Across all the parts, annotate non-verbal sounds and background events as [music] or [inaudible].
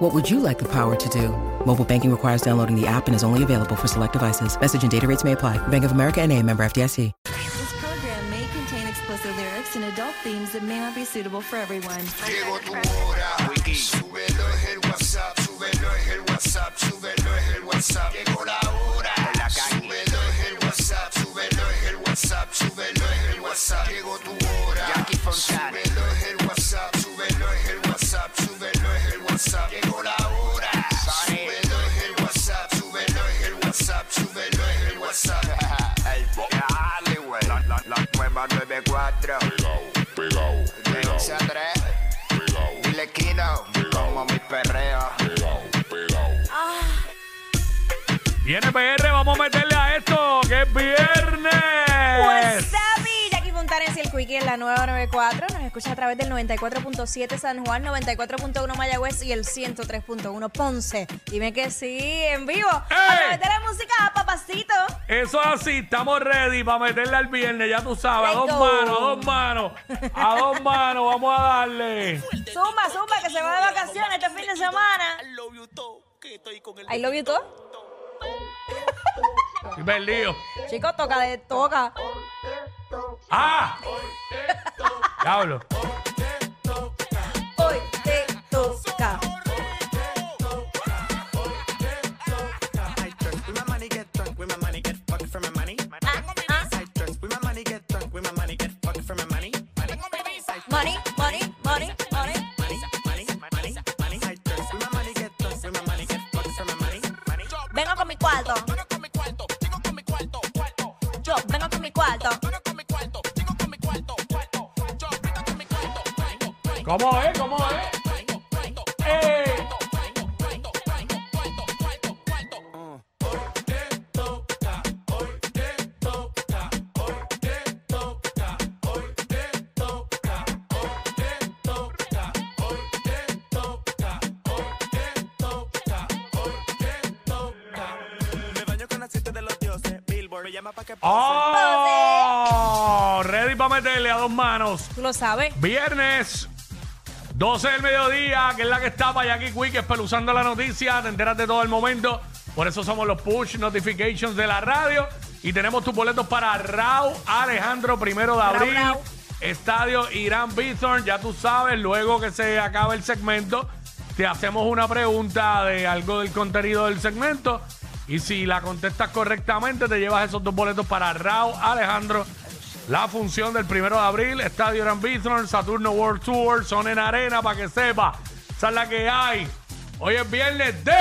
What would you like the power to do? Mobile banking requires downloading the app and is only available for select devices. Message and data rates may apply. Bank of America and a member FDIC. This program may contain explicit lyrics and adult themes that may not be suitable for everyone. Llegó tu WhatsApp. Llegó la hora, súbelo es el WhatsApp, súbelo es el WhatsApp, súbelo es el WhatsApp. El dale, güey. La, la, la nueva 94. Pegao, De 11 a 3. Dile Kino. Como mi perreo. pegao, pegao. Viene PR, vamos a meterle a esto, que es viernes. Y el Quickie en la nueva 94. Nos escucha a través del 94.7 San Juan, 94.1 Mayagüez y el 103.1 Ponce. Dime que sí, en vivo. A través de la música, papacito. Eso es así, estamos ready para meterle al viernes, ya tú sabes, a dos manos, a dos manos, a dos [laughs] manos, vamos a darle. Zumba, zumba, que se va de vacaciones este fin de semana. I love you todo. Estoy perdido. Chicos, toca de toca. ¡Ah! Diablo. Llama que. ¡Oh! Ready para meterle a dos manos. Tú lo sabes. Viernes, 12 del mediodía, que es la que está para Jackie Quick, espeluzando la noticia, te enteras de todo el momento. Por eso somos los push notifications de la radio. Y tenemos tus boletos para Rau Alejandro, primero de abril. Rau. Estadio Irán Bithorn, ya tú sabes, luego que se acabe el segmento, te hacemos una pregunta de algo del contenido del segmento. Y si la contestas correctamente, te llevas esos dos boletos para Rau Alejandro. La función del primero de abril, Estadio Irán Bithorn, Saturno World Tour, son en arena para que sepa. Esa es la que hay. Hoy es viernes de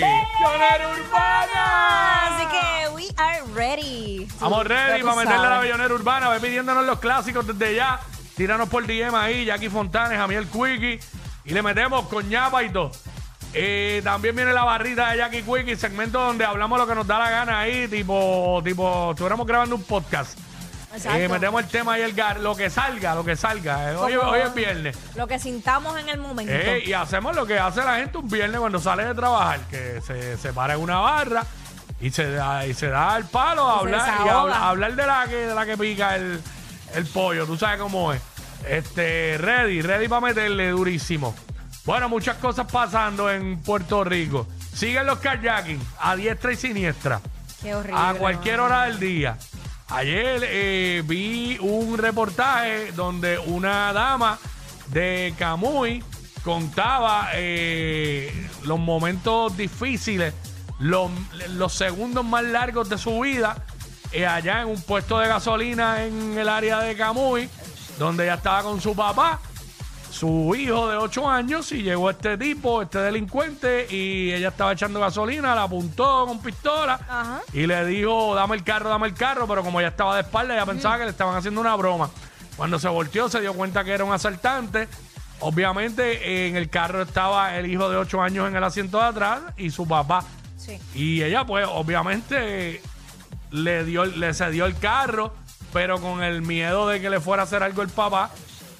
Bellonera Urbana. Así que we are ready. Estamos Ya ready para meterle a la sabes. bellonera urbana. Ve pidiéndonos los clásicos desde ya. Tíranos por DM ahí, Jackie Fontanes, Jamiel Quickie. Y le metemos con ñapa y todo. Eh, también viene la barrita de Jackie Quickie, segmento donde hablamos lo que nos da la gana ahí, tipo, tipo, estuviéramos grabando un podcast. Exacto. Eh, metemos el tema ahí, el gar, lo que salga, lo que salga. Eh, hoy, Como- hoy es viernes. Lo que sintamos en el momento. Eh, y hacemos lo que hace la gente un viernes cuando sale de trabajar, que se, se para en una barra y se da, y se da el palo a Y hablar, y habla- hablar de la que, de la que pica el, el pollo. Tú sabes cómo es. Este, ready, ready para meterle durísimo. Bueno, muchas cosas pasando en Puerto Rico. Siguen los kayaking a diestra y siniestra Qué horrible. a cualquier hora del día. Ayer eh, vi un reportaje donde una dama de Camuy contaba eh, los momentos difíciles, los, los segundos más largos de su vida, eh, allá en un puesto de gasolina en el área de Camuy, donde ella estaba con su papá su hijo de 8 años y llegó este tipo, este delincuente, y ella estaba echando gasolina, la apuntó con pistola Ajá. y le dijo, dame el carro, dame el carro, pero como ella estaba de espalda, ella pensaba que le estaban haciendo una broma. Cuando se volteó se dio cuenta que era un asaltante. Obviamente en el carro estaba el hijo de 8 años en el asiento de atrás y su papá. Sí. Y ella, pues, obviamente le dio, le cedió el carro pero con el miedo de que le fuera a hacer algo el papá.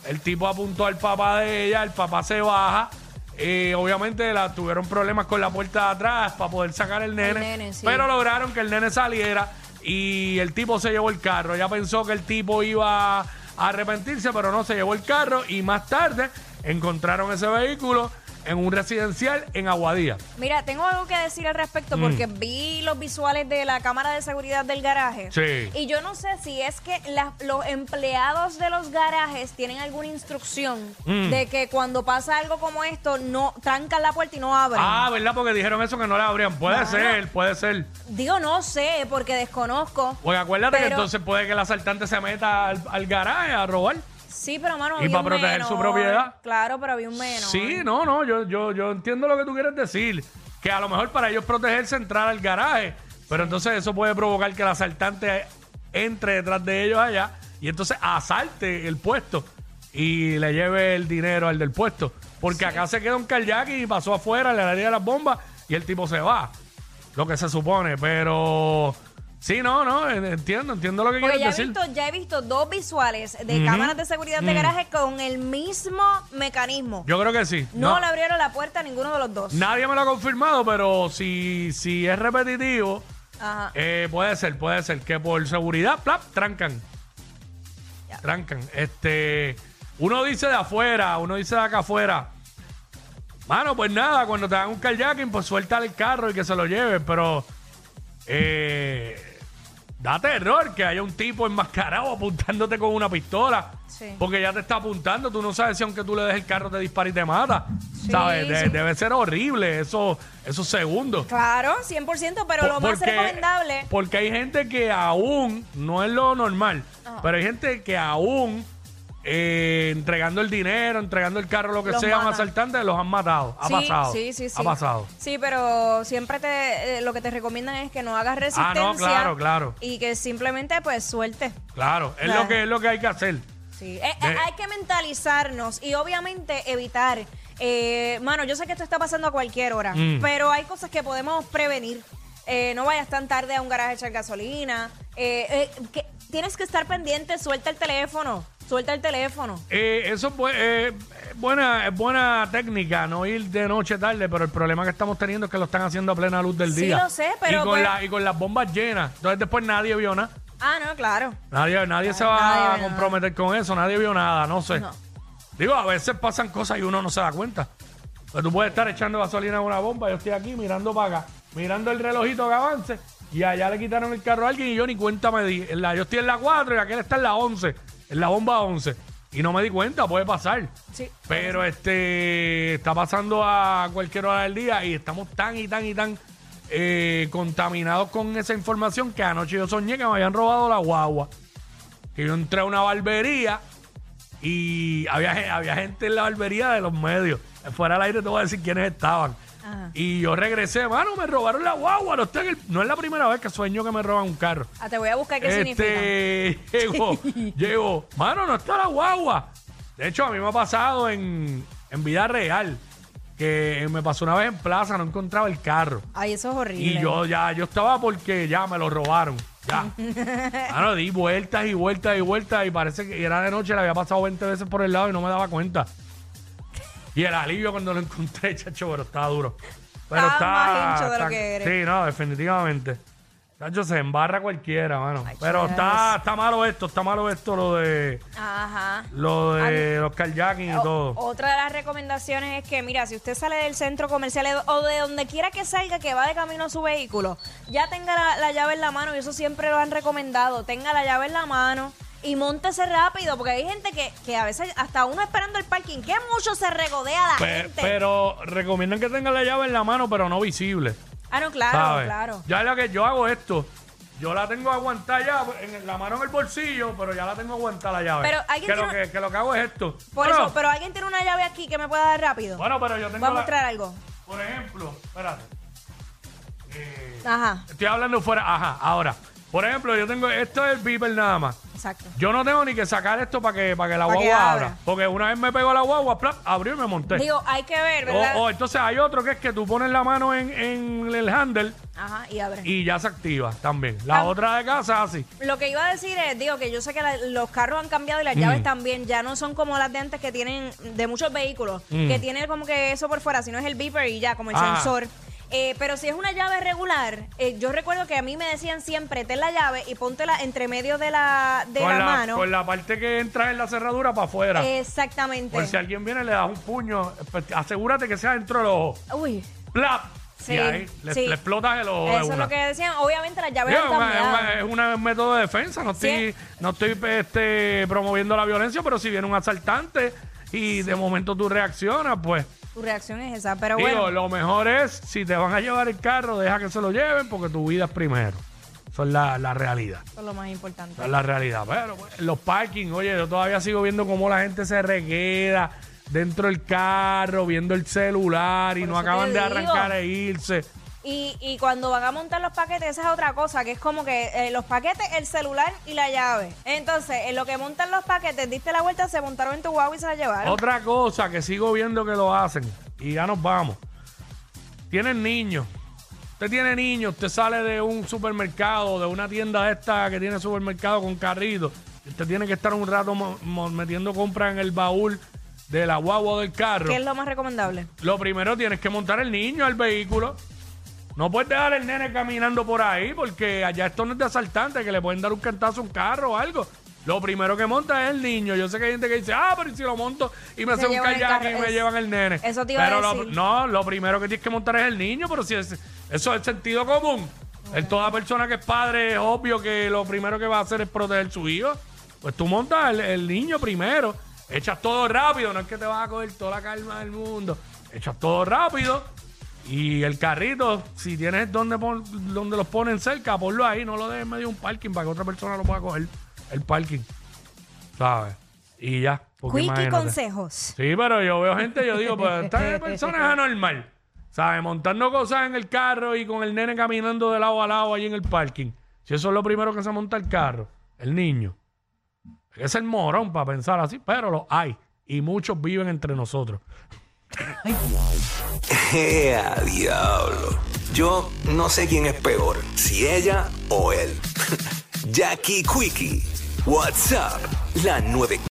El tipo apuntó al papá de ella, el papá se baja. eh, obviamente la, tuvieron problemas con la puerta de atrás para poder sacar el nene, nene, sí. pero lograron que el nene saliera y el tipo se llevó el carro. Ella pensó que el tipo iba a arrepentirse, pero no se llevó el carro y más tarde encontraron ese vehículo en un residencial en Aguadía. Mira, tengo algo que decir al Mm. respecto porque vi los visuales de la cámara de seguridad del garaje. Sí. Y yo no sé si es que la- los empleados de los garajes tienen alguna instrucción Mm. de que cuando pasa algo como esto, no trancan la puerta y no abren. Ah, ¿verdad? Porque dijeron eso que no la abrían. Puede Claro. ser, puede ser. Digo, no sé, porque desconozco. Pues acuérdate que Pero- entonces puede que el asaltante se meta al, al garaje a robar. Sí, pero mano, Y había para un proteger su propiedad. Claro, pero había un menor. Sí, no, no, yo, yo, yo entiendo lo que tú quieres decir. Que a lo mejor para ellos protegerse entrar al garaje, pero entonces eso puede provocar que el asaltante entre detrás de ellos allá y entonces asalte el puesto y le lleve el dinero al del puesto. Porque acá se queda un kayak y pasó afuera, le daría las bombas y el tipo se va. Lo que se supone, pero... Sí, no, no, entiendo, entiendo lo que Porque ya he, decir. visto, ya he visto dos visuales de Ujú. cámaras de seguridad de Mm. garaje con el mismo mecanismo. Yo creo que sí. no, le abrieron la puerta a ninguno de los dos. Nadie me lo ha confirmado, pero si, si es repetitivo, Ajá. eh, puede ser, puede ser que por seguridad, plap, trancan. Ya. Trancan. Este, uno dice de afuera, uno dice de acá afuera. Mano, pues nada, cuando te dan un kayaking, pues suelta el carro y que se lo lleven, pero eh, da terror que haya un tipo enmascarado apuntándote con una pistola. Sí. Porque ya te está apuntando, tú no sabes si aunque tú le des el carro te dispara y te mata. Sí, ¿Sabes? De- sí. Debe ser horrible eso, esos segundos. Claro, 100%, pero Por- lo más porque- recomendable. Porque hay gente que aún, no es lo normal, Ajá. pero hay gente que aún eh, entregando el dinero, entregando el carro, lo que Los sea, un matan. asaltante, los han matado. Ha sí, pasado. Sí, sí, sí. Ha pasado. Sí, pero siempre te, eh, lo que te recomiendan es que no hagas Ah, resistencia. no, claro, claro. Y que simplemente pues suelte. Claro, es Claro. lo que es lo que hay que hacer. Sí. Eh, De- eh, hay que mentalizarnos y obviamente evitar. eh, mano, yo sé que esto está pasando a cualquier hora, Mm. pero hay cosas que podemos prevenir. Eh, no vayas tan tarde a un garaje a echar gasolina. Eh, eh, que tienes que estar pendiente, suelta el teléfono. Suelta el teléfono. Eh, eso es bu- eh, buena, es buena técnica, no ir de noche tarde, pero el problema que estamos teniendo es que lo están haciendo a plena luz del Sí, día. lo sé, pero y con, pues- la- y con las bombas llenas. Entonces después nadie vio nada. Ah, no, claro. Nadie, nadie se va a comprometer con eso, nadie vio nada, no sé. No. Digo, a veces pasan cosas y uno no se da cuenta. Pero tú puedes estar echando gasolina en una bomba, yo estoy aquí mirando para acá, mirando el relojito que avance, y allá le quitaron el carro a alguien y yo ni cuenta me di. En la- yo estoy en la 4 y aquel está en la 11, en la bomba 11. Y no me di cuenta, puede pasar. Sí. Pero este está pasando a cualquier hora del día y estamos tan y tan y tan eh, contaminados con esa información que anoche yo soñé que me habían robado la guagua. Que yo entré a una barbería y había, había gente en la barbería de los medios. Fuera del aire te voy a decir quiénes estaban. Ajá. Y yo regresé, mano, me robaron la guagua. No, estoy en el- no es la primera vez que sueño que me roban un carro. Ah, te voy a buscar qué significa. Este, [laughs] llego, [laughs] llego, mano, no está la guagua. De hecho, a mí me ha pasado en, en vida real que me pasó una vez en plaza, no encontraba el carro. Ay, eso es horrible. Y yo ya, yo estaba porque ya me lo robaron. Ya. [laughs] Mano, di vueltas y vueltas y vueltas y parece que era de noche, le había pasado 20 veces por el lado y no me daba cuenta. Y el alivio cuando lo encontré, [laughs] chacho, pero estaba duro. Pero Estaba está, más hincho de lo está- que eres. Sí, no, definitivamente. Chacho, se embarra cualquiera, mano. Ay, pero está, está malo esto, está malo esto, lo de Ajá. lo de los kayaking y O- todo. Otra de las recomendaciones es que, mira, si usted sale del centro comercial o de donde quiera que salga, que va de camino a su vehículo, ya tenga la, la llave en la mano, y eso siempre lo han recomendado, tenga la llave en la mano y montese rápido, porque hay gente que, que a veces, hasta uno esperando el parking, que mucho se regodea la Pe- gente. pero recomiendan que tenga la llave en la mano, pero no visible. ah, no, claro, ¿sabes? claro. Ya es lo que yo hago esto. Yo la tengo aguantada ya, en la mano en el bolsillo, pero ya la tengo aguantada la llave. Pero alguien que, lo tiene- que, que lo que hago es esto. Por Bueno, eso, pero alguien tiene una llave aquí que me pueda dar rápido. Bueno, pero yo tengo Voy a la- mostrar algo. Por ejemplo, espérate. Eh, Ajá. estoy hablando fuera. Ajá, ahora. Por ejemplo, yo tengo. Esto es el beeper nada más. Exacto. Yo no tengo ni que sacar esto para que, para que la Pa' que guagua abra. abra. Porque una vez me pegó la guagua, plap, abrió y me monté. Digo, hay que ver, ¿verdad? O, o entonces hay otro que es que tú pones la mano en, en el handle Ajá, y abre. y ya se activa también. La Ah. otra de casa así. Lo que iba a decir es, digo, que yo sé que la- los carros han cambiado y las Mm. llaves también ya no son como las de antes que tienen, de muchos vehículos, que tienen como que eso por fuera, sino es el beeper y ya, como el Mm. Ah. sensor. Eh, pero si es una llave regular, eh, yo recuerdo que a mí me decían siempre, ten la llave y póntela entre medio de la, de con, la, la, mano. con la parte que entra en la cerradura para afuera. Exactamente. Por si alguien viene le das un puño, pues, asegúrate que sea dentro del ojo. Uy, ¡Plap! Sí, y ahí le, sí. le explotas el ojo de eso es lo que decían. Obviamente las llaves es una- es un método de defensa. No estoy, Sí. no estoy este, promoviendo la violencia, pero si viene un asaltante y de momento tú reaccionas, pues Tu reacción es esa, pero digo, bueno. lo mejor es si te van a llevar el carro, deja que se lo lleven porque tu vida es primero. Eso es la, la realidad. Eso es lo más importante. Esa es la realidad. Pero pues, los parking, oye, yo todavía sigo viendo cómo la gente se requeda dentro del carro, viendo el celular y Por no acaban de arrancar e irse. Y, y cuando van a montar los paquetes, esa es otra cosa, que es como que eh, los paquetes, el celular y la llave. Entonces, en lo que montan los paquetes, diste la vuelta, se montaron en tu guagua y se la llevaron. Otra cosa que sigo viendo que lo hacen, y ya nos vamos. Tienen niños. Usted tiene niños, usted sale de un supermercado, de una tienda esta que tiene supermercado con carrito. Usted tiene que estar un rato metiendo compras en el baúl de la guagua o del carro. ¿Qué es lo más recomendable? Lo primero tienes que montar el niño al vehículo. No puedes dejar el nene caminando por ahí porque allá esto no es de asaltante que le pueden dar un cantazo a un carro o algo. Lo primero que monta es el niño. Yo sé que hay gente que dice, ah, pero ¿y si lo monto y me Se hacen un kayak y me llevan el nene. eso te iba a pero lo- decir. no, lo primero que tienes que montar es el niño, pero si es, eso es sentido común. En toda persona que es padre es obvio que lo primero que va a hacer es proteger su hijo. Pues tú montas el, el niño primero, echas todo rápido, no es que te vas a coger toda la calma del mundo, echas todo rápido y el carrito, si tienes donde, pon- donde los ponen cerca, ponlo ahí, no lo dejes en medio de un parking para que otra persona lo pueda coger, el parking, ¿sabes? Y ya. porque Quickie imagínate. consejos. Sí, pero yo veo gente, yo digo, pues esta [laughs] persona es anormal. ¿Sabes? Montando cosas en el carro y con el nene caminando de lado a lado ahí en el parking. Si eso es lo primero que se monta el carro, el niño. Es el morón para pensar así, pero lo hay. Y muchos viven entre nosotros. [laughs] [laughs] ¡Ea, diablo! Yo no sé quién es peor, si ella o él. [laughs] Jackie Quickie, WhatsApp, la 9.